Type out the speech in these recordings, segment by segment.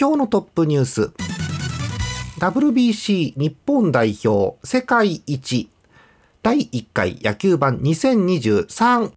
今日のトップニュース。WBC 日本代表世界一。第1回野球版2023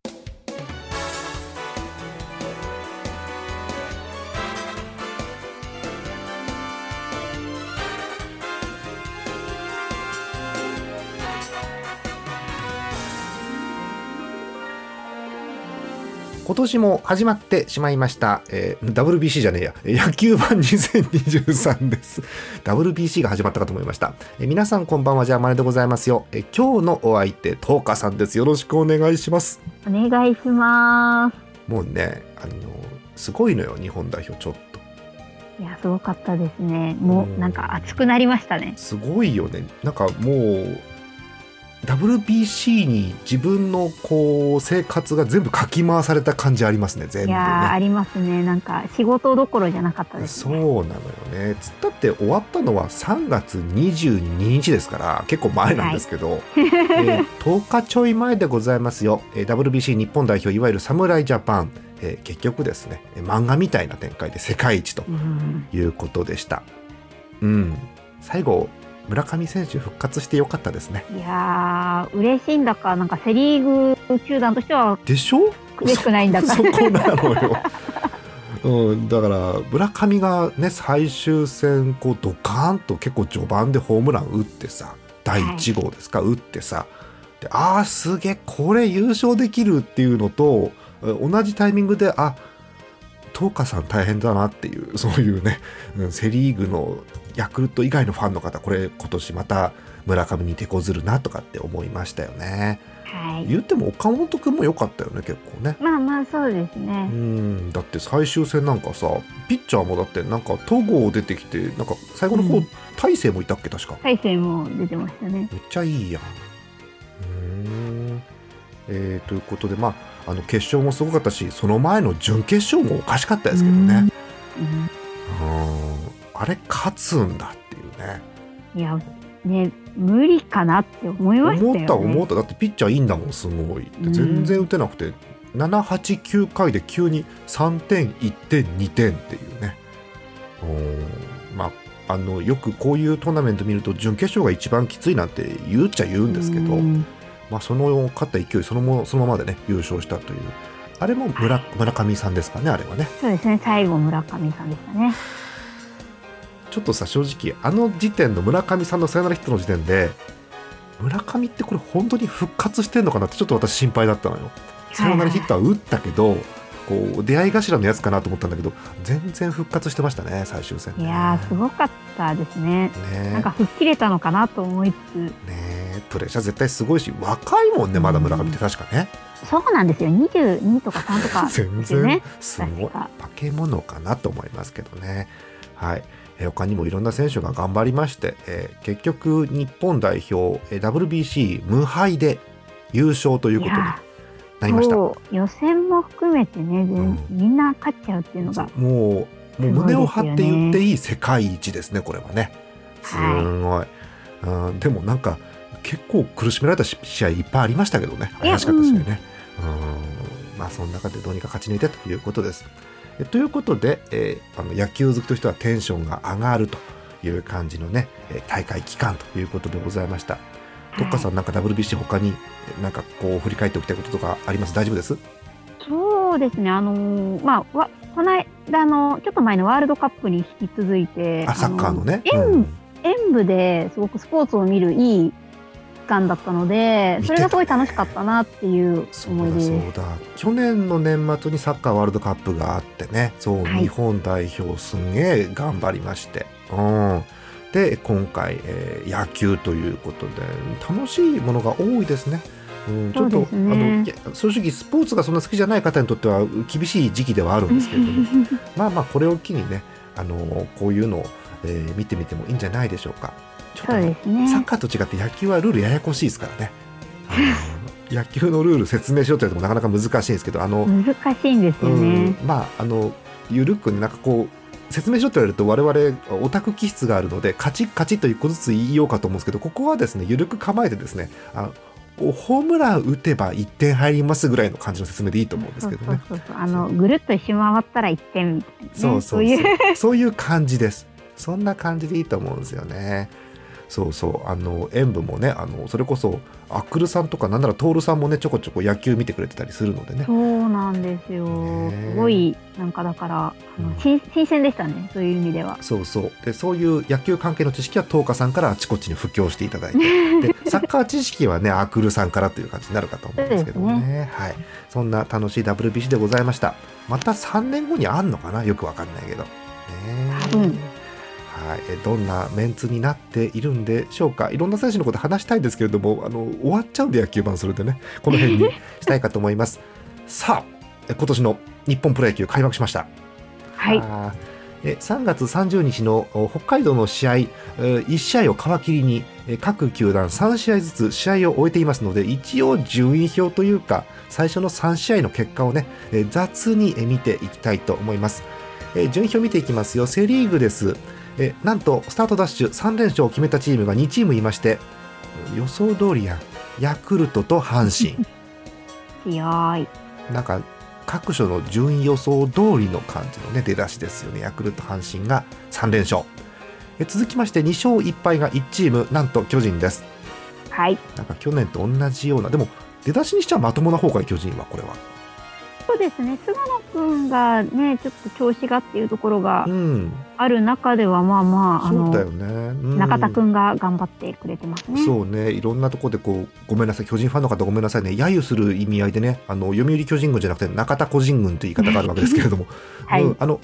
今年も始まってしまいました、えー WBC じゃねえや。野球版2023です。WBC が始まったかと思いました、えー皆さんこんばんは。ジャーマネでございますよ、えー今日のお相手トーカさんです。よろしくお願いします。お願いします。もうねあのすごいのよ。日本代表ちょっと。いや、すごかったですね。もうん。う、なんか熱くなりましたね。すごいよね。なんかもう WBC に自分のこう生活が全部かき回された感じありますね全部ね。いやー、ありますね。なんか、仕事どころじゃなかったですそうね。なのよね。つったって終わったのは3月22日ですから結構前なんですけど、えー10日ちょい前でございますよ、えー WBC 日本代表いわゆる侍ジャパン、えー結局ですね。えー漫画みたいな展開で世界一とうん、いうことでした。うん。最後村上選手復活してよかったですねいやー、嬉しいんだか、なんかセリーグ球団としてはでしょ？嬉しくないんだか。そ そこなのよ。うん、だから村上がね最終戦こうドカーンと結構序盤でホームラン打ってさ第1号ですか、打ってさであーすげえこれ優勝できるっていうのとえ同じタイミングであ東花さん大変だなっていうそういうね、うんセ・リーグのヤクルト以外のファンの方これ今年また村上に手こずるなとかって思いましたよね。はい。言っても岡本君も良かったよね結構ね。まあまあ、そうですうね。んだって最終戦なんかさピッチャーもだってなんか戸郷出てきてなんか最後の方、うん大勢もいたっけ確か大勢も出てましたね。めっちゃいいやんうーんえーということでまああの決勝もすごかったしその前の準決勝もおかしかったですけどねうん。うんあれ勝つんだっていうね。いや、ね、無理かなって思いましたよね。思った思った。だってピッチャーいいんだもんすごい。で全然打てなくて、789回で急に3点1点2点っていうね。うんまああのよくこういうトーナメント見ると準決勝が一番きついなんて言うっちゃ言うんですけど、うん。まあ、その勝った勢いそのもそのままでね優勝したという。あれも村村上さんですかねあれはね。そうですね。最後、村上さんでしたね。ちょっとさ正直あの時点の村上さんのサヨナラヒットの時点で村上ってこれ本当に復活してんのかなってちょっと私心配だったのよ。サヨナラヒットは打ったけど、こう出会い頭のやつかなと思ったんだけど全然復活してましたね最終戦。ねいやー、すごかったですね。ね。なんか吹っ切れたのかなと思いつつ、ね。プレッシャー絶対すごいし若いもんねまだ村上って確かね、そうなんですよ。22とか3とかね。然。すごい。化け物かなと思いますけどね。はいえー他にもいろんな選手が頑張りまして、えー結局日本代表えー WBC 無敗で優勝ということになりました。予選も含めてね、全うん。みんな勝っちゃうっていうのが、もうもう胸を張って言っていい世界一ですねこれはね。すごい、うん、でもなんか結構苦しめられたし試合いっぱいありましたけどね。怪しかった試合ね。うん。まあその中でどうにか勝ち抜いてということですえということで、えーあの野球好きとしてはテンションが上がるという感じのねえー大会期間ということでございました。どっかさんなんか WBC 他にえなんかこう振り返っておきたいこととかあります？大丈夫です？そうですね、あのーまあ、わこの間の、ちょっと前のワールドカップに引き続いて、あサッカーのね。うん。演舞ですごくスポーツを見るいい期間だったので、それがすごい楽しかったなっていうそう思い出そうだ去年の年末にサッカーワールドカップがあってねそう、はい日本代表すんげえ頑張りまして、うん、で今回、えー野球ということで楽しいものが多いですね。うん、ちょっと、ね。あの正直スポーツがそんな好きじゃない方にとっては厳しい時期ではあるんですけれども。まあまあこれを機にねあのこういうのを、えー見てみてもいいんじゃないでしょうか。ちょっとそうねですね。サッカーと違って野球はルールややこしいですからね。野球のルール説明しろって言われてもなかなか難しいんですけど、あの、難しいんですようねん。まあ、あの、ゆるくねなんかこう、説明しろって言われると我々オタク気質があるのでカチッカチッと一個ずつ言いようかと思うんですけどここはですねゆるく構えてですねあホームラン打てば1点入りますぐらいの感じの説明でいいと思うんですけどね。そうそうそうあのぐるっと一周回ったら1点そうそうう そういう感じです。そんな感じでいいと思うんですよね。そうそうあの演舞もねあのそれこそアクルさんとかなんなら徹さんもねちょこちょこ野球見てくれてたりするのでね。そうなんですよ、ねすごいなんかだからあのうん。新新鮮でしたねそういう意味では。そうそう。でそういう野球関係の知識は東花さんからあちこちに布教していただいて。でサッカー知識はねアクルさんからという感じになるかと思うんですけどね。そうではい、そんな楽しい WBC でございました。また3年後にあんのかな？よくわかんないけど。ね多分はい、えどんなメンツになっているんでしょうか？いろんな選手のこと話したいんですけれどもあの終わっちゃうんで野球版それでね。この辺に したいかと思います。さあえ今年の日本プロ野球開幕しました。はい。あー。え3月30日のお北海道の試合、えー1試合を皮切りにえー各球団3試合ずつ試合を終えていますので一応順位表というか最初の3試合の結果をねえー雑にえー見ていきたいと思います、えー順位表見ていきますよ。セ・リーグですえーなんとスタートダッシュ3連勝を決めたチームが2チームいまして予想通りやんヤクルトと阪神 強い。なんか各所の順位予想通りの感じのね出だしですよねヤクルト阪神が3連勝え続きまして2勝1敗が1チームなんと巨人ですはい。なんか去年と同じようなでも出だしにしてはまともな方が巨人はこれはそうですね。菅野君がね、ちょっと調子がっていうところがうんある中では、まあまあ、あそうだよの、ね、うん。中田君が頑張ってくれてますね。そうね。いろんなところでこうごめんなさい。巨人ファンの方ごめんなさいね。揶揄する意味合いでね。あの読売巨人軍じゃなくて中田個人軍という言い方があるわけですけれども、はい。うん。あの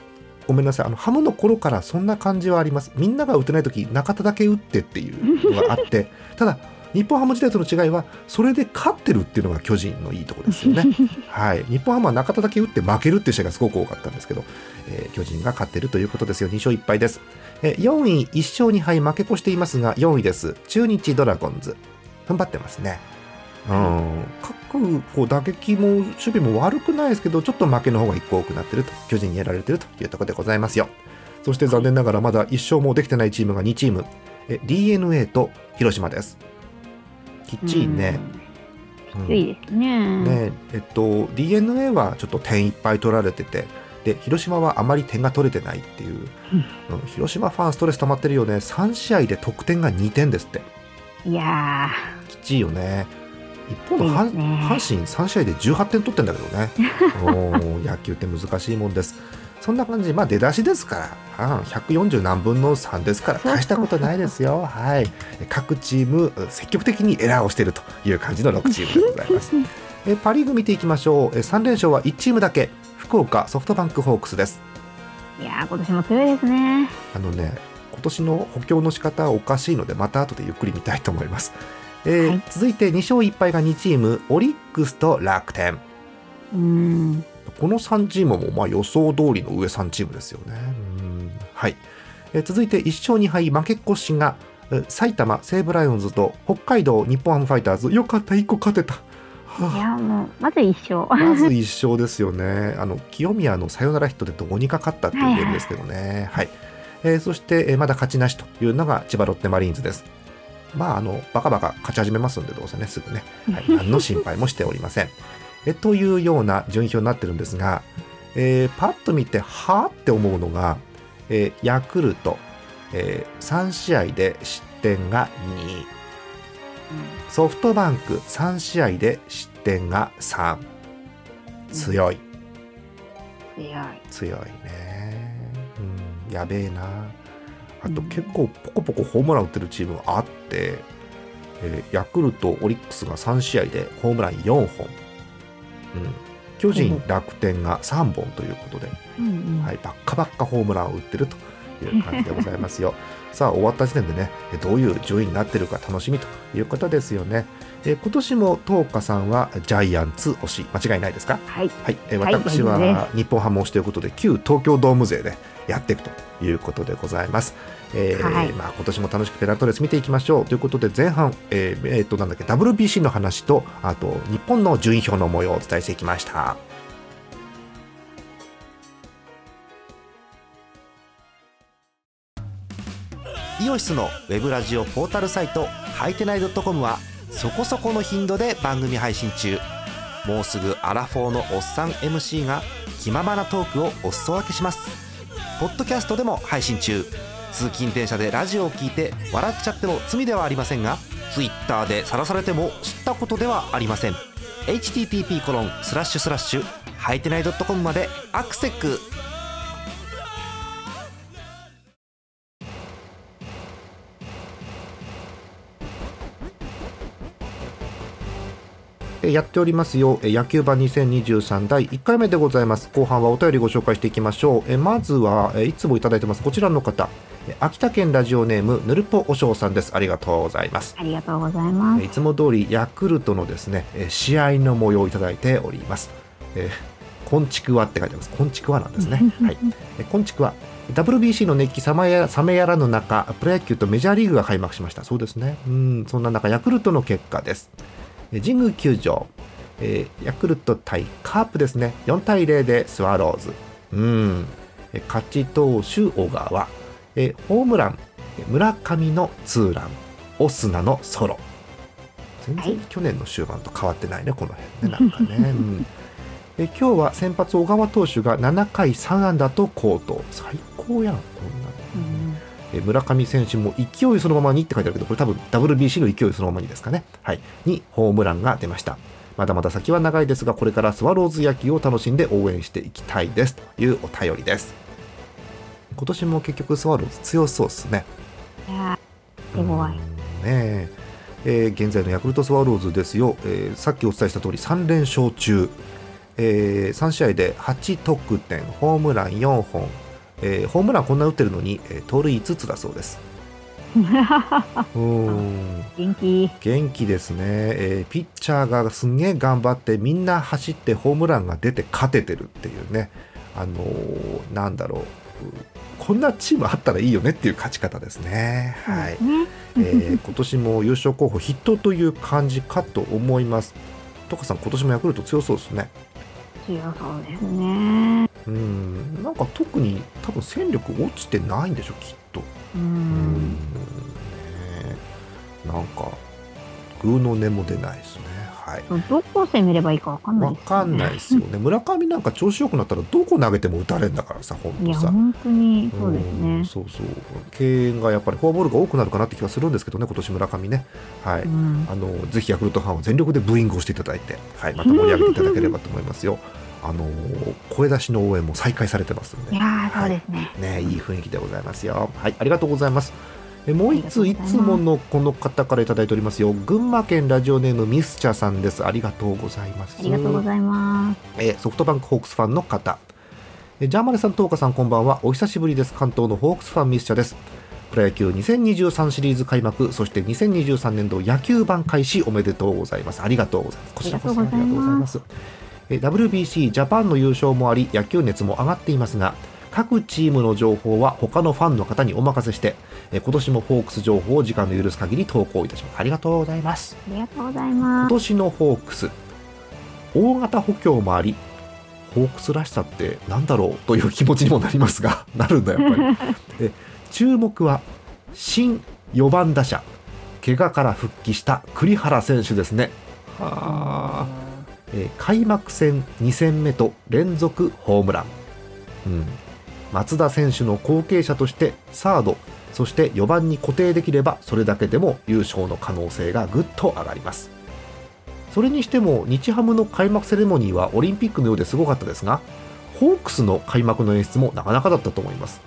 ごめんなさい。あのハムの頃からそんな感じはあります。みんなが打てない時中田だけ打ってっていうのがあって。ただ日本ハム時代との違いはそれで勝ってるっていうのが巨人のいいところですよね。はい。日本ハムは中田だけ打って負けるっていう試合がすごく多かったんですけど、えー巨人が勝ってるということですよ。2勝1敗です、えー4位1勝2敗負け越していますが4位です。中日ドラゴンズ。踏ん張ってますね。うん、各こう打撃も守備も悪くないですけどちょっと負けの方が1個多くなってると。巨人にやられてるというところでございますよ。そして残念ながらまだ1勝もできてないチームが2チーム。え d n a と広島ですきっちりね、うん。きついですね。ねえっと d n a はちょっと点いっぱい取られててで広島はあまり点が取れてないっていう、うん。広島ファンストレス溜まってるよね。3試合で得点が2点ですって。いやきっちりよね。一方の阪ね。阪神3試合で18点取ってんだけどね。野球って難しいもんですそんな感じ。まあ出だしですから、うん、140何分の3ですから。大したことないですよ。はい。各チーム積極的にエラーをしているという感じの6チームでございます。えパ・リーグ見ていきましょう。え3連勝は1チームだけ。福岡ソフトバンクホークスです。ー、いやー今年も強いですね。あのね今年の補強の仕方はおかしいのでまた後でゆっくり見たいと思います、えーはい。続いて2勝1敗が2チーム。オリックスと楽天。うん。この3チームもまあ予想通りの上3チームですよねうんはい、えー続いて1勝2敗負け越しがえー埼玉西武ライオンズと北海道日本ハムファイターズよかった1個勝てた、はいあやもうまず一勝。まず1勝ですよね。あの清宮のサヨナラヒットでどうにか勝ったっていうゲームですけどね。はい。えーそして、えーまだ勝ちなしというのが千葉ロッテマリーンズです。まあ、あの、バカバカ勝ち始めますんで、どうせね、すぐね。はい、何の心配もしておりません。えというような順位表になってるんですが、えーパッと見て、はあって思うのが、えーヤクルト、えー3試合で失点が2。ソフトバンク3試合で失点が3。強い。強い。強いねうんやべえなあと結構ポコポコホームラン打ってるチームがあって、えーヤクルトオリックスが3試合でホームラン4本、うん、巨人、うん楽天が3本ということで、うんうん。はい、ばっかばっかホームランを打ってるという感じでございますよ。さあ終わった時点でねえどういう順位になってるか楽しみということですよね。え今年も東花さんはジャイアンツ推し。間違いないですか？はい。はい、え私は日本ハム推しということで旧東京ドーム勢でやっていくということでございます。えーはいまあ、今年も楽しくペナントレース見ていきましょう。ということで前半、えーえーとなんだっけ WBC の話とあと日本の順位表の模様をお伝えしていきました。イオシスのウェブラジオポータルサイトハイテナイドットコムはそこそこの頻度で番組配信中。もうすぐアラフォーのおっさん MC が気ままなトークをお裾分けします。ポッドキャストでも配信中。通勤電車でラジオを聞いて笑っちゃっても罪ではありませんが Twitter で晒されても知ったことではありません。http コロンスラッシュスラッシュはいてない .com までアクセックやっておりますよ。野球版2023第1回目でございます。後半はお便りご紹介していきましょう。まずはいつもいただいてます。こちらの方。秋田県ラジオネームぬるぽおしょうさんです。ありがとうございます。ありがとうございます。えいつも通りヤクルトのですねえ試合の模様をいただいております。えこんちくわって書いてます。こんちくわなんですね。はい。えこんちくわ。WBC の熱気冷めや冷めやらぬ中プロ野球とメジャーリーグが開幕しました。そうですね。うん。そんな中ヤクルトの結果です。え神宮球場、えーヤクルト対カープですね。4対0でスワローズ。うん。え勝ち投手小川えホームランえ村上のツーランオスナのソロ。全然はい。去年の終盤と変わってないねこの辺ね なんかね、うん。え今日は先発小川投手が7回3安打と好投。最高やんこんなの、うん。え村上選手も勢いそのままにって書いてあるけどこれ多分 WBC の勢いそのままにですかね。はい。にホームランが出ました。まだまだ先は長いですがこれからスワローズ野球を楽しんで応援していきたいです。というお便りです今年も結局スワローズ強そうですね。いやーすごい。うんねえ。えー現在のヤクルトスワローズですよ、えーさっきお伝えした通り3連勝中、え3試合で8得点ホームラン4本、えーホームランこんな打ってるのに、えー盗塁5つだそうです。うん。元気。元気ですね、えーピッチャーがすんげえ頑張ってみんな走ってホームランが出て勝ててるっていうね。あのーなんだろうこんなチームあったらいいよねっていう勝ち方ですね。はい。えー今年も優勝候補筆頭という感じかと思います。トカさん、今年もヤクルト強そうですね。強そうですね。うん、なんか特に多分戦力落ちてないんでしょ、きっと。ううんん。ねなんか、グーの音も出ないですね。はい。どこ攻めればいいかわかんないわです、ね。かんないですよね。村上なんか調子良くなったらどこ投げても打たれんだからさ、本いや、当さ。本当にそうですんね。そうそう。敬遠がやっぱりフォアボールが多くなるかなって気がするんですけどね、今年村上ね。はい。うん。あのぜひヤクルトファンは全力でブーイングをしていただいて、はい、また盛り上げていただければと思いますよ。あの声出しの応援も再開されてますので、いやー、そうですね。ね、いい雰囲気でございますよ。はい、ありがとうございます。えもう一ついつものこの方からいただいておりますよ。群馬県ラジオネームミスチャさんです。ありがとうございます。ありがとうございます。えーソフトバンクホークスファンの方、えージャーマネさん、トーカさん、こんばんは。お久しぶりです。関東のホークスファンミスチャです。プロ野球2023シリーズ開幕、そして2023年度野球版開始おめでとうございます。ありがとうございます。こちらこそありがとうございます。えー WBC ジャパンの優勝もあり、野球熱も上がっていますが、各チームの情報は他のファンの方にお任せして、えー今年もホークス情報を時間の許す限り投稿いたします。ありがとうございます。ありがとうござい今ます。年のホークス大型補強もありホークスらしさってなんだろうという気持ちにもなりますが なるんだやっぱりえ注目は新4番打者怪我から復帰した栗原選手ですねはあ、えー開幕戦2戦目と連続ホームラン、うん、松田選手の後継者としてサードそして4番に固定できればそれだけでも優勝の可能性がぐっと上がります。それにしても日ハムの開幕セレモニーはオリンピックのようですごかったですがホークスの開幕の演出もなかなかだったと思います。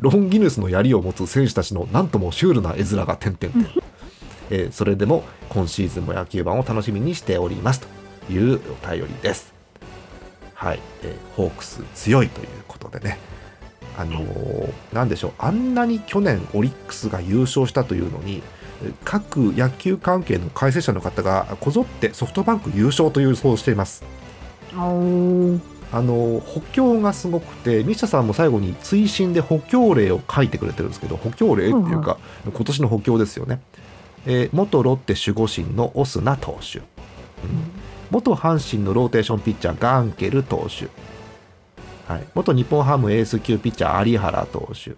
ロンギヌスの槍を持つ選手たちのなんともシュールな絵面が点々。点、えーそれでも今シーズンも野球盤を楽しみにしておりますというお便りです。はい、えーホークス強いということでねあのーでしょうあんなに去年オリックスが優勝したというのにえー各野球関係の解説者の方がこぞってソフトバンク優勝という予想をしています。あの補強がすごくてミシャさんも最後に追伸で補強例を書いてくれてるんですけど補強例っていうか、今年の補強ですよね、えー元ロッテ守護神のオスナ投手、うん。元阪神のローテーションピッチャーガンケル投手、はい、元日本ハムエース級ピッチャー有原投手。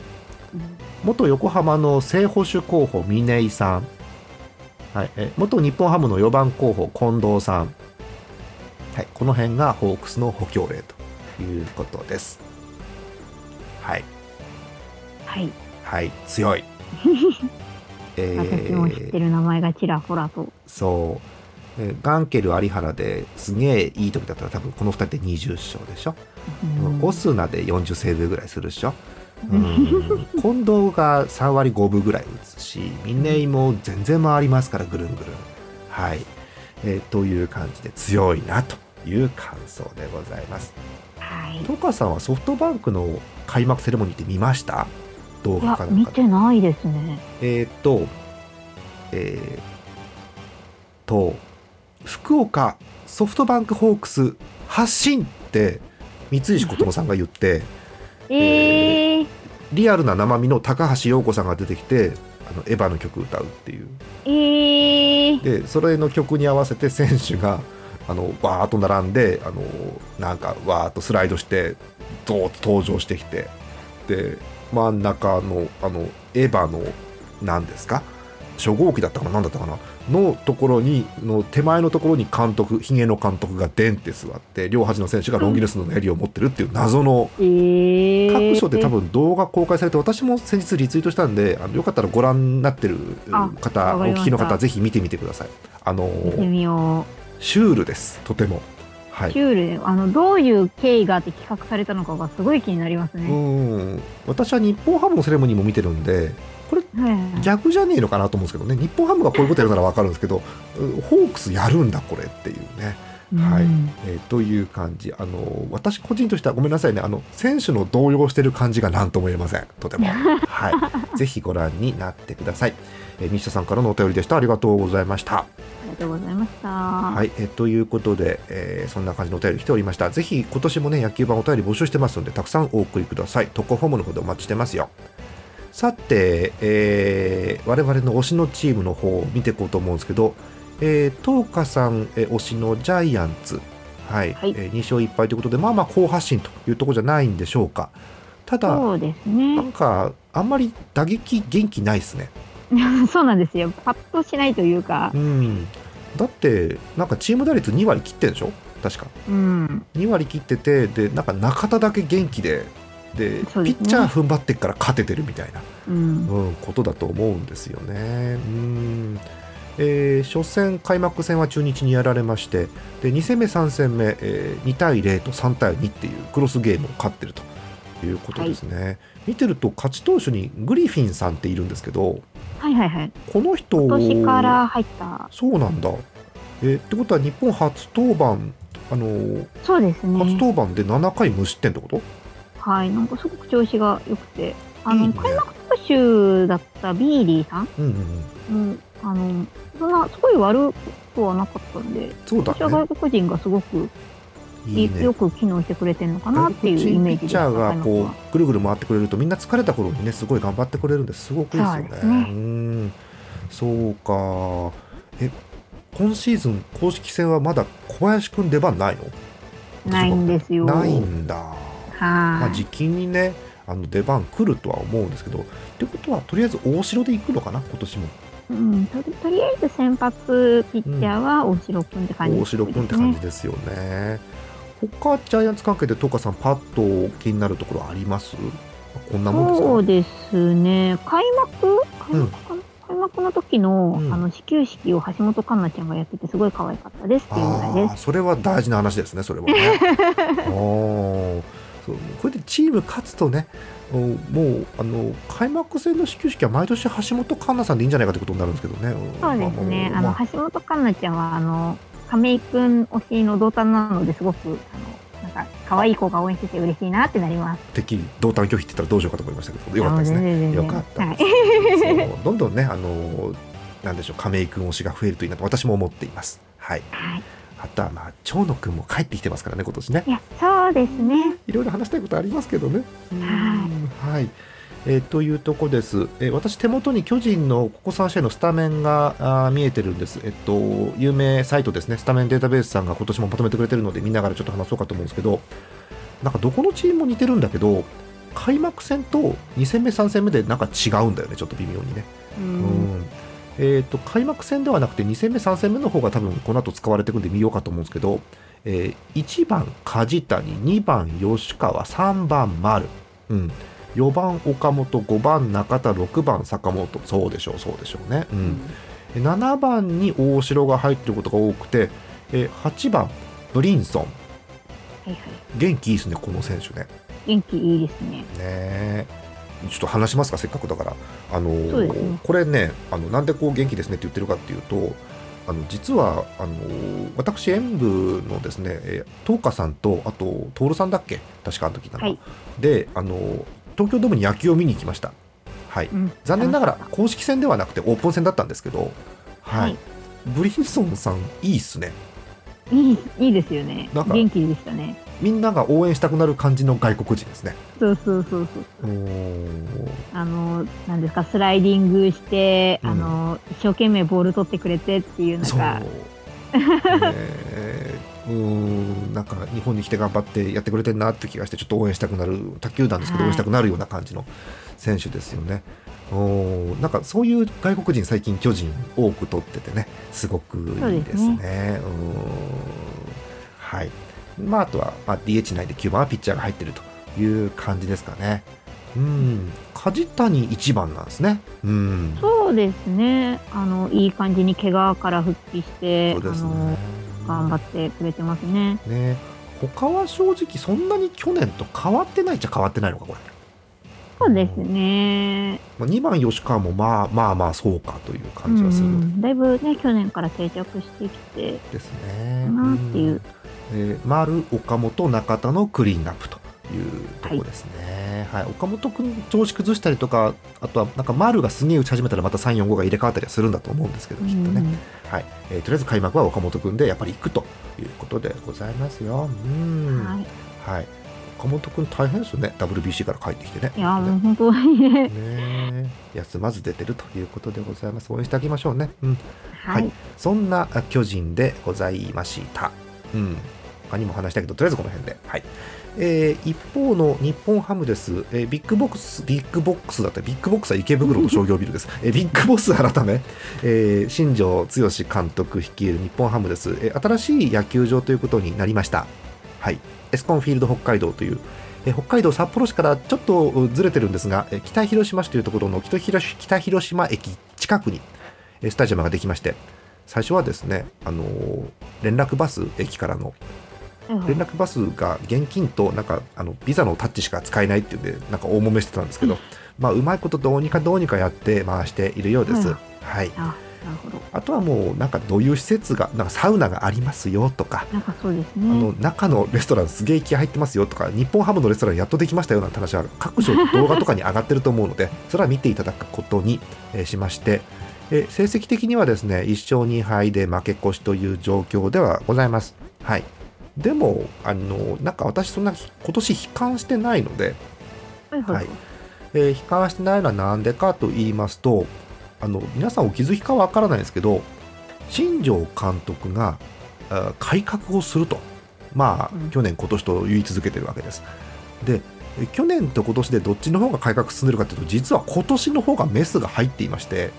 元横浜の正捕手候補峰井さん。はい、え元日本ハムの4番候補近藤さん、はい、この辺がホークスの補強例ということです。はい。はい。はい。強い。え私も知ってる名前がちらほらと。そう、えーガンケル有原ですげえいい時だったら多分この2人で20勝でしょ、うん。オスナで40セーブぐらいするでしょ。うん。近藤が3割5分ぐらい打つし峰井も全然回りますからぐるんぐるん。はい、えーという感じで強いなという感想でございます。はい。トカさんはソフトバンクの開幕セレモニーって見ました？動画か、なん見かで。てないですね。えーっと、えーっと、福岡ソフトバンクホークス発信って三石琴乃さんが言って、えー、リアルな生身の高橋洋子さんが出てきて、あのエヴァの曲歌うっていう。えー、で、それの曲に合わせて選手が、あの、わーっと並んで、あの、なんか、わーっとスライドして、ドーッと登場してきて、で、真ん中の、あの、エヴァの、何ですか？初号機だったかな？何だったかな？のところにの手前のところに監督ひげの監督がデンって座って両端の選手がロンギヌスの襟を持ってるっていう謎のえー、各所で多分動画公開されて私も先日リツイートしたんであのよかったらご覧になってるあ方お聞きの方ぜひ見てみてください。あのシュールですとても。はう。い。シュール。で、あの、どういう経緯があって企画されたのかがすごい気になりますうね。ん。私は日本ハムのセレモニーも見てるんではいはい。はい逆じゃねえのかなと思うんですけどね。日本ハムがこういうことやるなら分かるんですけどうんホークスやるんだこれっていうね。はい。うんえーという感じ。あの私個人としてはごめんなさいね。あの選手の動揺してる感じが何とも言えません。とても。はい。ぜひご覧になってください、えー西田さんからのお便りでした。ありがとうございました。ありがとうございました。はい、えーということで、えーそんな感じのお便り来ておりました。ぜひ今年もね野球版お便り募集してますのでたくさんお送りください。特攻フォームの方でお待ちしてますよさて、えー我々の推しのチームの方を見ていこうと思うんですけど、えー、東花さん、えー推しのジャイアンツ、はいはいえー2勝1敗ということで、まあまあ好発進というところじゃないんでしょうか。ただ、そうですなね。んか、あんまり打撃元気ないですね。そうなんですよ。パッとしないというかう、ん。だって、なんかチーム打率2割切ってんでしょ？確か。うん。2割切ってて、で、なんか中田だけ元気で、ねピッチャー踏ん張ってっから勝ててるみたいな。うん。うん、ことだと思うんですよね。うんえー初戦、開幕戦は中日にやられましてで2戦目、3戦目、えー2対0と3対2っていうクロスゲームを勝ってるということですね。見てると勝ち投手にグリフィンさんっているんですけどはいはいはい。この人今年から入った。そうなんだ。えーってことは日本初登板あのーそうですね。初登板で7回無失点ってこと？はい。なんかすごく調子が良くて。あの、いいね開幕投手だったビーディさん？うんうんうん。も、あの、そんな、すごい悪くはなかったんで、そうだ私はね。外国人がすごくいいねよく機能してくれてるのかなっていうイメージピッチャーがこうぐるぐる回ってくれるとみんな疲れた頃にねすごい頑張ってくれるんですごくいいですよね。そうねんそうかえ今シーズン公式戦はまだ小林くん出番ないの？ないんですよ。ないんだ。まあ、はい。時期にねあの出番来るとは思うんですけどってことはとりあえず大城で行くのかな今年も。うん、とりとりあえず先発ピッチャーは大城君って感じ大城くんって感じですよね。他ジャイアンツ関係でトカさんパッと気になるところあります？こんなもんですか？そうですね。開幕？開幕かな、開幕の時の、うん。あの始球式を橋本環奈ちゃんがやっててすごい可愛かったですっていうぐらいでああそれは大事な話ですねそれはね そうこれでチーム勝つとねおもうあの開幕戦の始球式は毎年橋本環奈さんでいいんじゃないかってことになるんですけどねす。そうですね。あの、まま橋本環奈ちゃんは、あの、亀井くん推しの同担なのですごく、あの、なんか、可愛い子が応援してて嬉しいなってなります。てっきり同担拒否って言ったらどうしようかと思いましたけどよかったですねよかったはい。どんどんねあのなんでしょう亀井君推しが増えるといいなと私も思っていますはいはい。あとはまあ長野君も帰ってきてますからね今年ねいや、そうですね。いろいろ話したいことありますけどね。ははい。えーというとこです、えー私、手元に巨人のここ3試合のスタメンが見えてるんです、えっと、有名サイトですね、スタメンデータベースさんが今年もまとめてくれてるので、見ながらちょっと話そうかと思うんですけど、なんかどこのチームも似てるんだけど、開幕戦と2戦目、3戦目でなんか違うんだよね、ちょっと微妙にね。う。うんんえー、と開幕戦ではなくて2戦目、3戦目の方が多分この後使われていくんで見ようかと思うんですけど、えー1番梶谷、2番吉川、3番丸、うん、4番岡本、5番中田、6番坂本、そうでしょう、そうでしょうね。うん7番に大城が入ってることが多くて、えー8番ブリンソンはいはい。元気いいですねこの選手ね元気いいですね。ねえちょっと話しますかせっかくだから。あのね。これねあのなんでこう元気ですねって言ってるかっていうとあの実はあのー私演舞のですねえー東花さんとあと徹さんだっけ？確かあの時なの、はい。であのー東京ドームに野球を見に行きました。はい。うん。残念ながら公式戦ではなくてオープン戦だったんですけど、はい。はい。ブリンソンさんいいっすね。たいい、いいですよね。元気でしたね。みんなが応援したくなる感じの外国人ですね。そうそうそうそう。あの、なんですか、スライディングして、うん。あの、一生懸命ボール取ってくれてっていう、なんそう、か、ねえ。うーん。なんか日本に来て頑張ってやってくれてるなって気がしてちょっと応援したくなる卓球団ですけど、はい。応援したくなるような感じの選手ですよね。おー。なんかそういう外国人最近巨人多く取っててねすごくいいですそうですね。うーん。はい。まああとは、まあ、DH 内で9番はピッチャーが入ってるという感じですかね。うん梶谷1番なんですね。うんそうですね。あの、いい感じに怪我から復帰して、そうですね。頑張ってくれてますね。ね他は正直そんなに去年と変わってないっちゃ変わってないのかこれ、そうですね。まあ、2番吉川もまあまあまあそうかという感じはするうんだいぶね、去年から定着してきてですねるなっていう。えー丸岡本中田のクリーンアップというところですね、はい。岡本君調子崩したりとかあとはなんか丸がすげえ打ち始めたらまた345が入れ替わったりはするんだと思うんですけどきっとね、はい。えーとりあえず開幕は岡本君でやっぱり行くということでございますよ。ううん。んはい。はい。岡本君大変ですよね。WBC から帰ってきてね。いや、もう本当に。ね。休まず出てるということでございます。応援してあげましょうね、うん、はい。はい。そんなあ巨人でございました、うん、他にも話したけどとりあえずこの辺で、はい。えー一方の日本ハムです、えービッグボックスビッグボックスだった。ビッグボックスは池袋の商業ビルです、えービッグボス改め、えー新庄剛志監督率いる日本ハムです、えー新しい野球場ということになりました。はい。エスコンフィールド北海道という。えー北海道札幌市からちょっとうずれてるんですが、えー北広島市というところの北広北広島駅近くにえースタジアムができまして最初はですね、あのー連絡バス駅からの連絡バスが現金となんかあのビザのタッチしか使えないっていうんでなんか大揉めしてたんですけど、まあ、うまいことどうにかどうにかやって回しているようです。うんはい、あ、なるほど。あとはもうなんかどういう施設がなんかサウナがありますよとか、なんかそうですあね。の中のレストランすげえ気合入ってますよとか日本ハムのレストランやっとできましたよなんて話は各所動画とかに上がってると思うので それは見ていただくことに、えーしまして、えー成績的にはですね1勝2敗で負け越しという状況ではございます。はい、でもあのなんか私そんな今年悲観してないので、はいはいえー悲観してないのは何でかと言いますとあの皆さんお気づきかわからないですけど新庄監督があ改革をすると。まあ、うん。去年今年と言い続けてるわけです。でえ去年と今年でどっちの方が改革進んでるかというと実は今年の方がメスが入っていまして、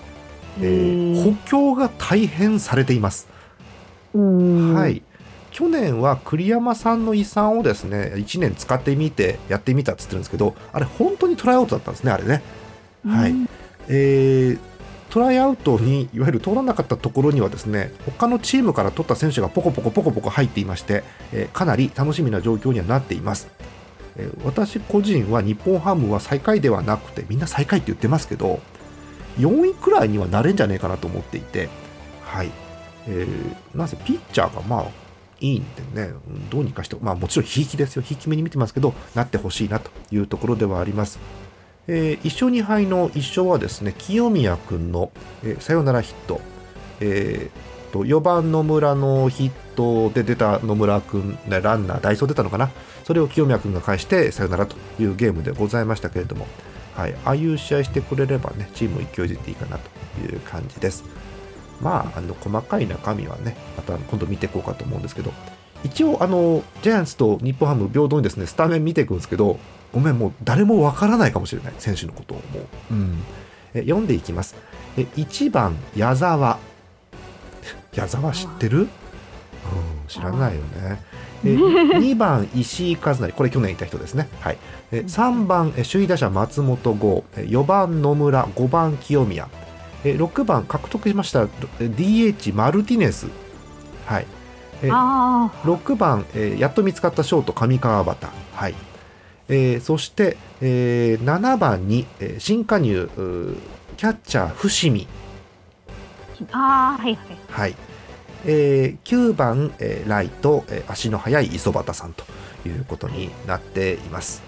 えー補強が大変されています。ははい。去年は栗山さんの遺産をですね1年使ってみてやってみたっつってるんですけどあれ本当にトライアウトだったんですねあれね。はい。えートライアウトにいわゆる通らなかったところにはですね他のチームから取った選手がポコポコポコポコ入っていまして、えーかなり楽しみな状況にはなっています、えー私個人は日本ハムは最下位ではなくてみんな最下位って言ってますけど4位くらいにはなれんじゃねえかなと思っていてはい、えーなぜピッチャーがまあいいんでね、どうにかして、まあ、もちろんひいきですよ、ひいき目に見てますけど、なってほしいなというところではあります。えー、1勝2敗の1勝はですね清宮君の、えーサヨナラヒット、えーと4番野村のヒットで出た野村君、ねランナー、ダイソー出たのかな、それを清宮君が返してサヨナラというゲームでございましたけれども、はい、ああいう試合してくれればね、チーム勢いづいていいかなという感じです。まあ、あの細かい中身はね、また今度見ていこうかと思うんですけど、一応、あのジャイアンツと日本ハム平等にですねスタメン見ていくんですけど、ごめん、もう誰もわからないかもしれない、選手のことをもう。うん。え読んでいきます、え1番矢沢。矢沢知ってる、うん、知らないよね。え 2番石井和成。これ去年いた人ですね、はい、え3番え首位打者松本剛。え4番野村。5番清宮え6番獲得しましたえ DH マルティネス、はい。えあ6番、えーやっと見つかったショート上川端、はい。えーそして、えー7番に、えー新加入キャッチャー伏見、あ、はいはい。はい。えー9番、えーライト、えー足の速い磯端さんということになっています。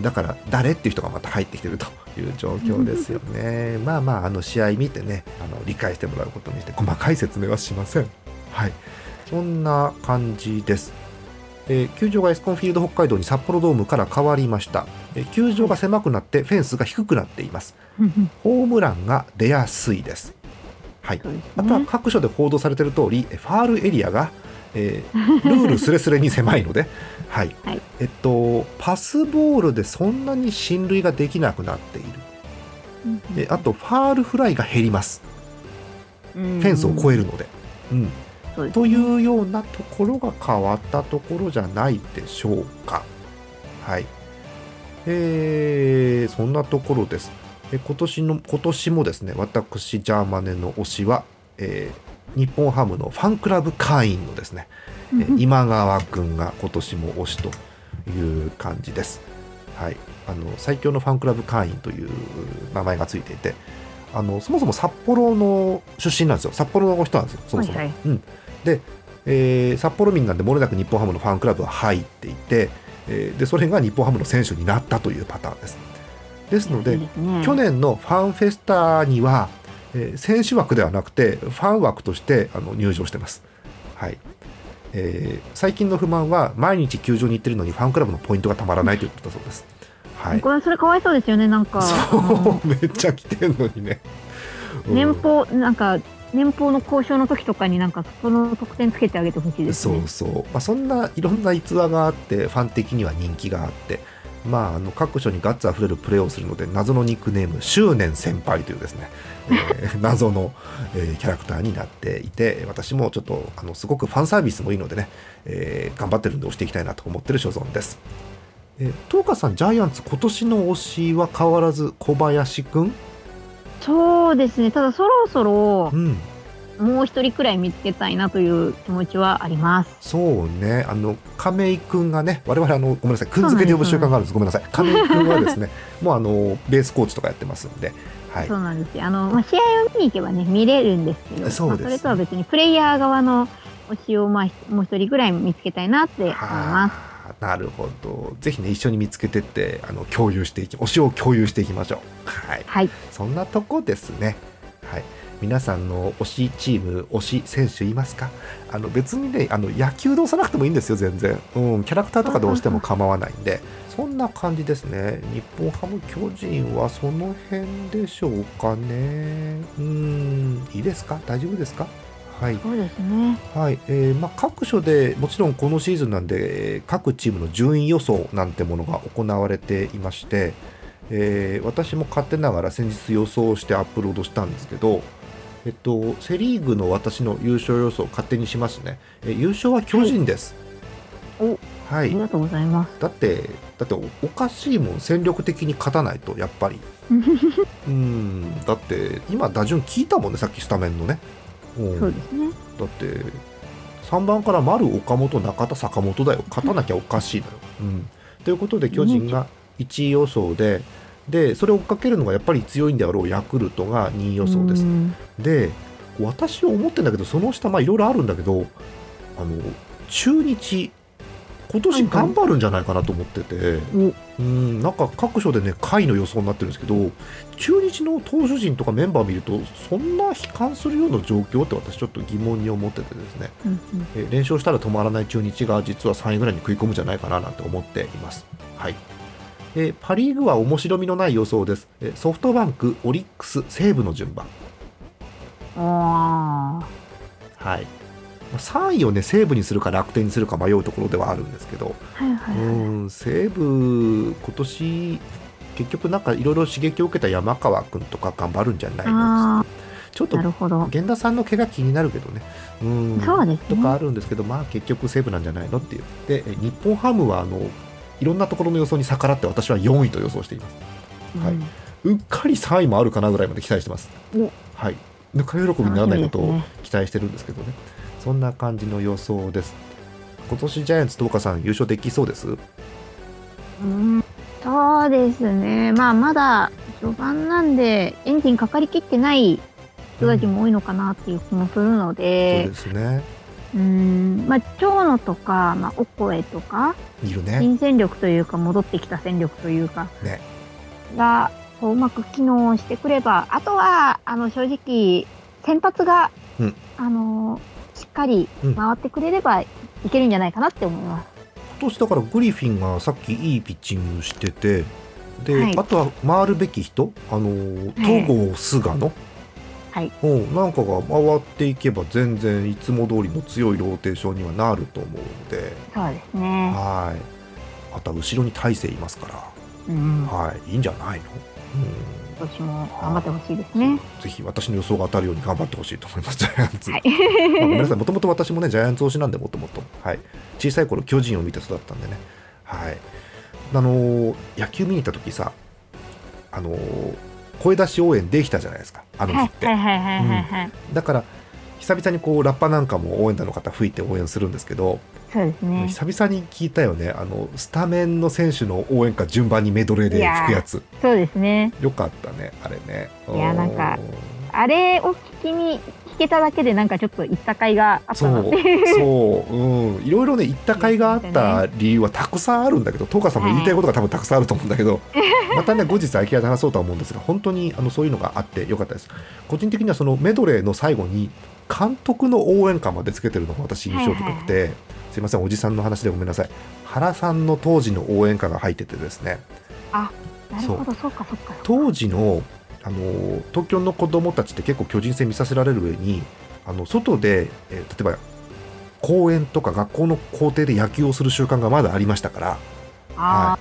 だから誰っていう人がまた入ってきてるという状況ですよね。まあまああの試合見てねあの理解してもらうことにして細かい説明はしません。はい。そんな感じです。えー球場がエスコンフィールド北海道に札幌ドームから変わりました、えー球場が狭くなってフェンスが低くなっています。ホームランが出やすいです。はい。ね。あとは各所で報道されている通り、ファールエリアが、えールールすれすれに狭いので、はいはいえっと、パスボールでそんなに進塁ができなくなっているであとファールフライが減りますフフェンスを越えるので。うん、そうですというようなところが変わったところじゃないでしょうか。はい。えーそんなところです。え今年の今年もですね、私ジャーマネの推しは、えー日本ハムのファンクラブ会員のですね、えー今川くんが今年も推しという感じです。はい。あの最強のファンクラブ会員という名前がついていて、あのそもそも札幌の出身なんですよ。札幌の人なんですよ。そもそも。はいはいうん。で、えー札幌民なんで漏れなく日本ハムのファンクラブは入っていて、えーでそれが日本ハムの選手になったというパターンです。ですので、去年のファンフェスタには、えー選手枠ではなくてファン枠としてあの入場してます。はい。えー最近の不満は毎日球場に行ってるのにファンクラブのポイントがたまらないということだそうです。はい。これそれかわいそうですよね、なんか。そうめっちゃ来てんのにね。うん年俸、なんか、年俸の交渉の時とかになんか、その得点つけてあげてほしいですねそう。そう、まあ、そんないろんな逸話があってファン的には人気があって、まあ、あの各所にガッツあふれるプレーをするので謎のニックネーム執念先輩というですね、えー謎の、えーキャラクターになっていて私もちょっとあのすごくファンサービスもいいのでね、えー頑張ってるんで押していきたいなと思ってる所存です。えー、東花さんジャイアンツ今年の推しは変わらず小林くん、そうですね。ただそろそろう、ん、もう一人くらい見つけたいなという気持ちはあります。そうね、あの亀井君がね、我々あのごめんなさい、くん付けで呼ぶ習慣があるんです。ごめんなさい。亀井君はですね、もうあのベースコーチとかやってますんで、はいそ。うなんですよ。あの、まあ、試合を見に行けばね、見れるんですけど、そうですまあ、それとは別にプレイヤー側の推しを、まあ、もう一人ぐらい見つけたいなって思います。はあ、なるほど。ぜひね一緒に見つけてってあの共有していき、推しを共有していきましょう。はい。はい。そんなとこですね。はい。皆さんの推しチーム、推し選手いますか？あの別にね、あの野球で押さなくてもいいんですよ、全然。うん、キャラクターとかで押しても構わないんで、そんな感じですね。日本ハム巨人はその辺でしょうかね。うん、いいですか？大丈夫ですか？はい。そうですね。はいえーまあ、各所でもちろんこのシーズンなんでえー各チームの順位予想なんてものが行われていまして、えー私も勝手ながら先日予想してアップロードしたんですけど、えっと、セ・リーグの私の優勝予想勝手にしますね、えー優勝は巨人です。おはい。ありがとうございます。だってだっておおかしいもん戦力的に勝たないとやっぱり。うん。だって今打順聞いたもんねさっきスタメンのね、うん。そうですね。だって3番から丸岡本中田坂本だよ。勝たなきゃおかしいだよ。うん、ということで巨人が1位予想ででそれを追っかけるのがやっぱり強いんであろうヤクルトが2位予想です。う。ん。で私は思ってんだけどその下まあいろいろあるんだけどあの中日今年頑張るんじゃないかなと思ってて、お。うんなんか各所でね下位の予想になってるんですけど中日の投手陣とかメンバー見るとそんな悲観するような状況って私ちょっと疑問に思っててですね。うんうん。えー連勝したら止まらない中日が実は3位ぐらいに食い込むんじゃないかななんて思っています。はいえーパ・リーグは面白みのない予想です。えーソフトバンク、オリックス、西武の順番。はいまあ3位をね西武にするか楽天にするか迷うところではあるんですけど、はいはいうはい。ん西武、今年結局なんかいろいろ刺激を受けた山川君とか頑張るんじゃないのあちょっと。源田さんの怪我気になるけどね、うん、そうですねとかあるんですけど、まあ結局西武なんじゃないのっていう。で、え日本ハムはあのいろんなところの予想に逆らって私は4位と予想しています。はいううっかり3位もあるかなぐらいまで期待してます。おはい。ぬか喜びにならないことを期待してるんですけどね。そんな感じの予想です。今年ジャイアンツと岡さん優勝できそうです？うんそうですね。まあ、まだ序盤なんで、エンジンかかりきってない人たちも多いのかなっていう気もするのそうでで、すね。うん、まあ、長野とか、まあ、オコエとか、いるね。新戦力というか、戻ってきた戦力というか、ね。が、こううまく機能してくれば、あとは、あの、正直、先発が、うんあの、しっかりうん回ってくれればいけるんじゃないかなって思います。今年だからグリフィンがさっきいいピッチングしててで、はいあとは回るべき人あのはい戸郷菅野、はい。うん、なんかが回っていけば全然いつも通りの強いローテーションにはなると思うので。そうですね。はい。あとは後ろに大勢いますから、うん。はい、いいんじゃないの、今年も頑張ってほしいですね。うん、ぜひ私の予想が当たるように頑張ってほしいと思いますジャイアンツ、はい。まあごめんなさい。もともと私もねジャイアンツ推しなんでもともと。はい。小さい頃巨人を見て育ったんでね。はい。あのー野球見に行った時さあのー声出し応援できたじゃないですかあの日はいって、はいはいはいはいはい。だから久々にこうラッパなんかも応援団の方吹いて応援するんですけど、そうですね。久々に聞いたよねあのスタメンの選手の応援歌順番にメドレーで吹くやつそうですね。よかったねあれねいやなんかあれを聞きに聞けただけでなんかちょっと行った甲斐があったなっていう。そう、うん、いろいろね言った甲斐があった理由はたくさんあるんだけど東川さんも言いたいことが多分たくさんあると思うんだけど、またね後日空き家で話そうとは思うんですが本当にあのそういうのがあってよかったです。個人的にはそのメドレーの最後に監督の応援歌までつけてるのが私印象深くて、すいませんおじさんの話でごめんなさい。原さんの当時の応援歌が入っててですね。なるほど、そうかそうか。当時のあの東京の子供たちって結構巨人戦見させられる上にあの外で、えー例えば公園とか学校の校庭で野球をする習慣がまだありましたからあ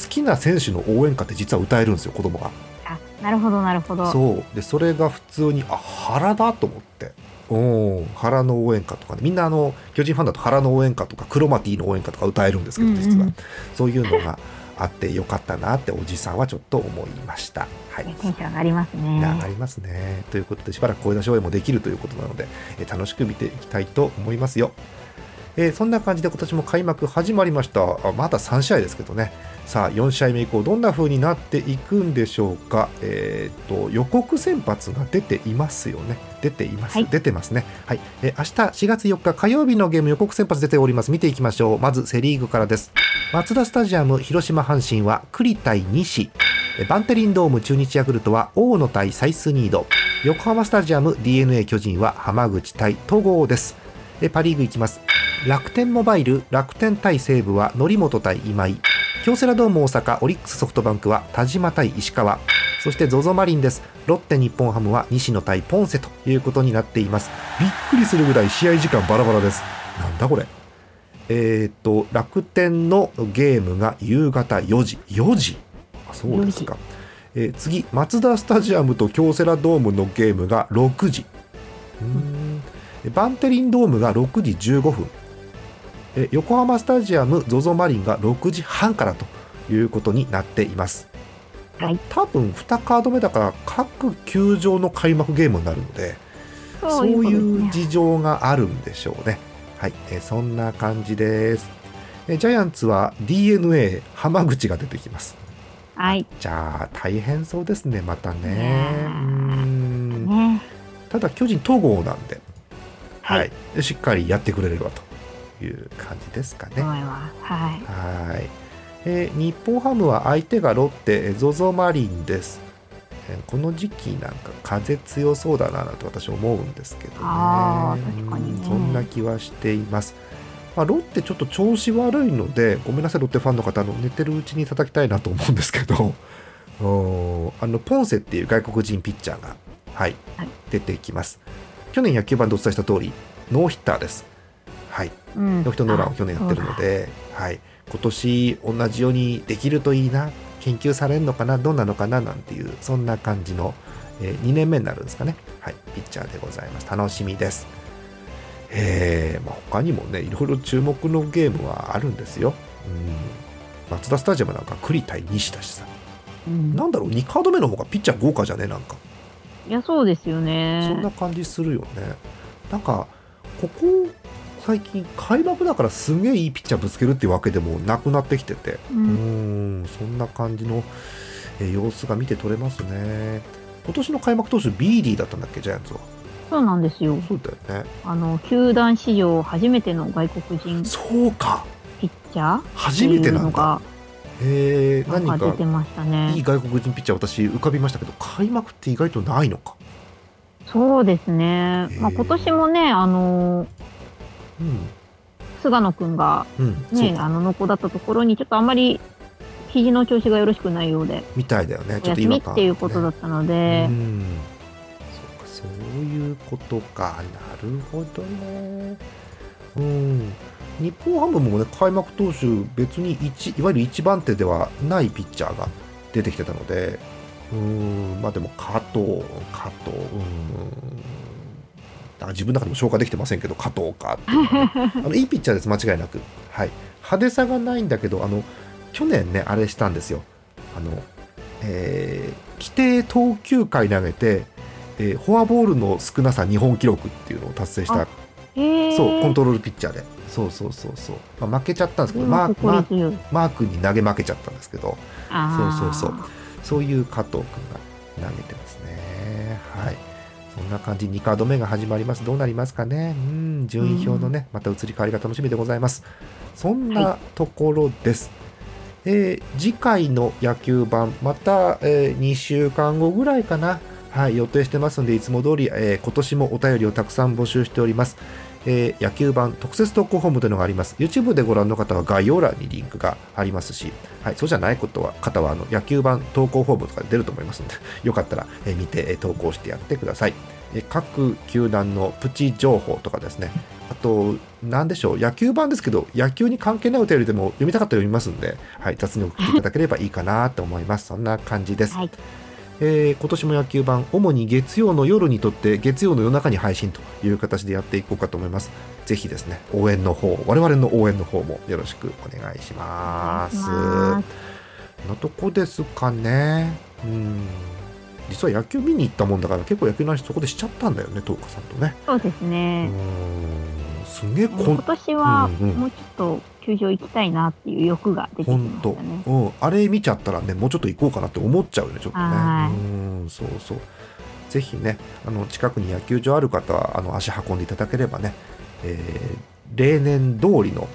好きな選手の応援歌って実は歌えるんですよ子供が。ーあ、なるほどなるほど。そう。でそれが普通にあ原だと思って。おー原の応援歌とかね。みんなあの巨人ファンだと原の応援歌とかクロマティの応援歌とか歌えるんですけどうんうん。実は、そういうのがあってよかったなっておじさんはちょっと思いましたはいテンション上がりますね。上がりますね。ということでしばらく声出し応援もできるということなので、えー楽しく見ていきたいと思いますよ。えーそんな感じで今年も開幕始まりました。あまだ3試合ですけどね。さあ4試合目以降どんな風になっていくんでしょうか。えーっと予告先発が出ていますよね。出ています。はい出てますね。はい。えー明日4月4日火曜日のゲーム予告先発出ております。見ていきましょう。まずセリーグからです。マツダスタジアム広島阪神は栗対西。えバンテリンドーム中日ヤクルトは大野対サイスニード横浜スタジアム d n a 巨人は浜口対戸郷ですえパ・リーグいきます楽天モバイル楽天対西武は則本対今井。京セラドーム大阪オリックスソフトバンクは田島対石川。そして ZOZO マリンです。ロッテ日本ハムは西野対ポンセということになっています。びっくりするぐらい試合時間バラバラです。なんだこれ？えーっと楽天のゲームが夕方4時。4時？あそうですか、えー次マツダスタジアムと京セラドームのゲームが6時。うーん。えバンテリンドームが6時15分え横浜スタジアム ZOZO マリンが6時半からということになっています、はい多分2カード目だから各球場の開幕ゲームになるのでそういうね事情があるんでしょうね。はい、えーそんな感じです。えージャイアンツは d n a 浜口が出てきます。はい。じゃあ大変そうですね、またいね。うーんね。ただ巨人統合なんで、ははいい、しっかりやってくれればという感じですかね。はい。はい、えー日本ハムは相手がロッテ、えー ZOZO マリンです。えーこの時期なんか風強そうだななんて私思うんですけどね。あー確かにねうんそんな気はしています。まあ、ロッテちょっと調子悪いので、ごめんなさい、ロッテファンの方、あの寝てるうちに叩きたいなと思うんですけど、あのポンセっていう外国人ピッチャーが、はいはい出てきます。去年野球版でお伝えした通り、ノーヒッターです。はい、うん。ノーヒットノーランを去年やってるので、はい、今年同じようにできるといいな、研究されるのかな、どうなのかななんていう、そんな感じの、え2年目になるんですかね、はい、ピッチャーでございます。楽しみです。えーまあ、他にもねいろいろ注目のゲームはあるんですよ、うん、マツダスタジアムなんか栗対西だしさ、うん。なんだろう2カード目の方がピッチャー豪華じゃねなんか。いや、そうですよそんなね。感じするよね。なんかここ最近開幕だからすげえいいピッチャーぶつけるっていうわけでもなくなってきてて。ううん。ーんそんな感じの、えー様子が見て取れますね。今年の開幕投手ビーディーだったんだっけ？ジャイアンツは。そうなんですよ。そうだよね。あの、球団史上初めての外国人そうか。ピッチャー初めてなんだ。へえ何か出てましたいいね。外国人ピッチャー私浮かびましたけど開幕って意外とないのか。そうですね。まあ、今年もね、あの、うん菅野くんがね、か。あの、濃厚だったところに、ちょっとあんまり、肘の調子がよろしくないようで、みたいだよね。ちょっと違和感みっていうことだったので。う、ん。そうかそういうことか。なるほどね。うん。日本ハムもね開幕投手別に一いわゆる一番手ではないピッチャーが出てきてたのでうん。まあでも加藤加藤。うんだから自分の中でも消化できてませんけど加藤か。っていうねあのいいピッチャーです間違いなく、はい、派手さがないんだけどあの去年ねあれしたんですよ。あの、えー規定投球回投げて、えーフォアボールの少なさ日本記録っていうのを達成した。そうコントロールピッチャーで。そうそうそうそう、まあ、負けちゃったんですけどマーマー。マー君に投げ負けちゃったんですけど。そうそうそう。そういう加藤君が投げてますね。はい。そんな感じ、2カード目が始まります。どうなりますかね。うん、順位表のね、また移り変わりが楽しみでございます。そんなところです。えー次回の野球版、また、え2週間後ぐらいかな。はい、予定してますので、いつも通り、えー今年もお便りをたくさん募集しております。えー野球版特設投稿フォームというのがあります。YouTube でご覧の方は概要欄にリンクがありますし、はい、そうじゃないことは方はあの野球版投稿フォームとかで出ると思いますので、よかったら、え見て、え投稿してやってください。え各球団のプチ情報とかですね、あと、なんでしょう、野球版ですけど、野球に関係ないお便りでも読みたかったら読みますんで、はい、雑に送っていただければいいかなと思います。そんな感じです。はい。えー今年も野球版主に月曜の夜にとって月曜の夜中に配信という形でやっていこうかと思います。ぜひですね応援の方我々の応援の方もよろしくお願いします。お願いします。こんなとこですかね。うん。実は野球見に行ったもんだから結構野球の話そこでしちゃったんだよね東花さんとね。そうですうね。んすげえこ今ん年はうんうん。もうちょっと球場行きたいなっていう欲が出てきましたね。うん、あれ見ちゃったらねもうちょっと行こうかなって思っちゃうよねちょっとね。はい。うんそうそう。ぜひねあの近くに野球場ある方はあの足運んでいただければね、えー例年通りの、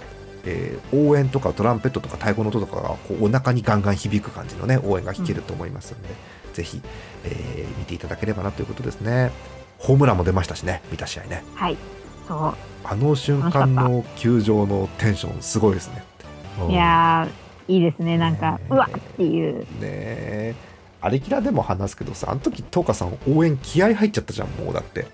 えー応援とかトランペットとか太鼓の音とかがこうお腹にガンガン響く感じのね応援が聞けると思いますので、ぜひ、えー見ていただければなということですね。ホームランも出ましたしね見た試合ね。はい。そあの瞬間の球場のテンションすごいですね。うう。んいやー、いいですね。なんか、ねうわっっていう。ねえ。あれきらでも話すけどさあの時東花さん応援気合入っちゃったじゃんもうだって。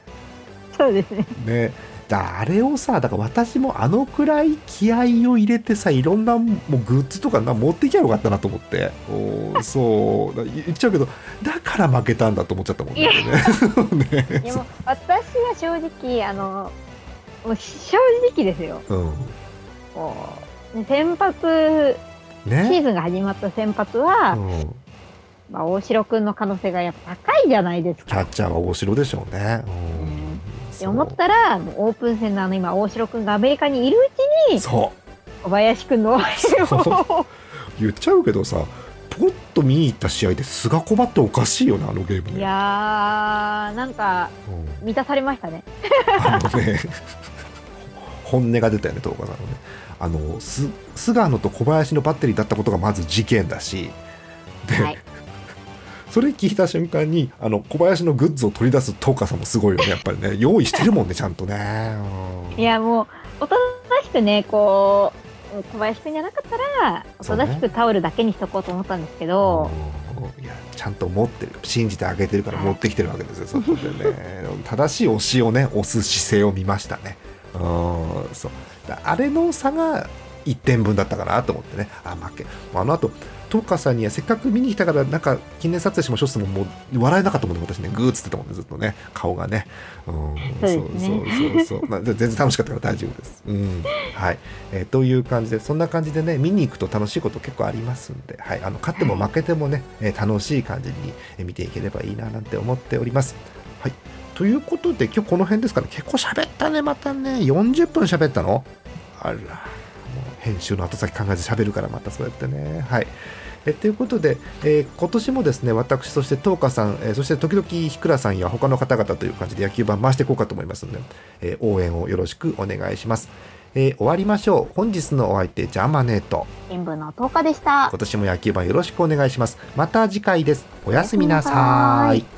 そうですね。ね。だあれをさだから私もあのくらい気合を入れてさいろんなもうグッズとかな持ってきゃよかったなと思って。おーそう。だ言っちゃうけどだから負けたんだと思っちゃったもんね。ねでも、私は正直、あの、もう正直ですよ。うん。こう先発、シーねズンが始まった先発は、うん。まあ、大城くんの可能性がやっぱ高いじゃないですか。キャッチャーは大城でしょうね。うん。って思ったら、オープン戦のあの今、大城くんがアメリカにいるうちに、そう。小林くんの応援を。言っちゃうけどさポッと見に行った試合で菅小っておかしいよねあのゲームね。いやー、なんか、うん。満たされましたね。あのね 本音が出たよね東花さんのね。あのす菅野と小林のバッテリーだったことがまず事件だし。で、はい。それ聞いた瞬間にあの小林のグッズを取り出す東花さんもすごいよねやっぱりね。用意してるもんねちゃんとね、うん。いや、もう、おとなしくね、こう、小林くんじゃなかったら、おとなしくタオルだけにしとこうと思ったんですけど、うん。いやちゃんと持ってる。信じてあげてるから持ってきてるわけですよ、そこでね。正しい推しをね押す姿勢を見ましたねうんそう。だあれの差が1点分だったかなと思ってね。あ負けあの後トーカさんにはせっかく見に来たからなんか記念撮影しましょうってももう笑えなかったもんね私ね。グーっつってたもんねずっとね。顔がね。うんそうそうそうそうまあで全然楽しかったから大丈夫です。うん。はい、えーという感じでそんな感じでね見に行くと楽しいこと結構ありますんで、はい、あの勝っても負けてもね、えー楽しい感じにえー見ていければいいななんて思っております。はいということで今日この辺ですかね。結構喋ったねまたね。40分喋ったの？あらもう編集の後先考えず喋るからまたそうやってね。はい。えということで、えー今年もですね私そして東花さん、えーそして時々ひくらさんや他の方々という感じで野球盤回していこうかと思いますので、えー応援をよろしくお願いします、えー終わりましょう。本日のお相手ジャーマネート。新聞の10日でした。今。年も野球盤よろしくお願いします。また次回です。おやすみなさおやすみなさい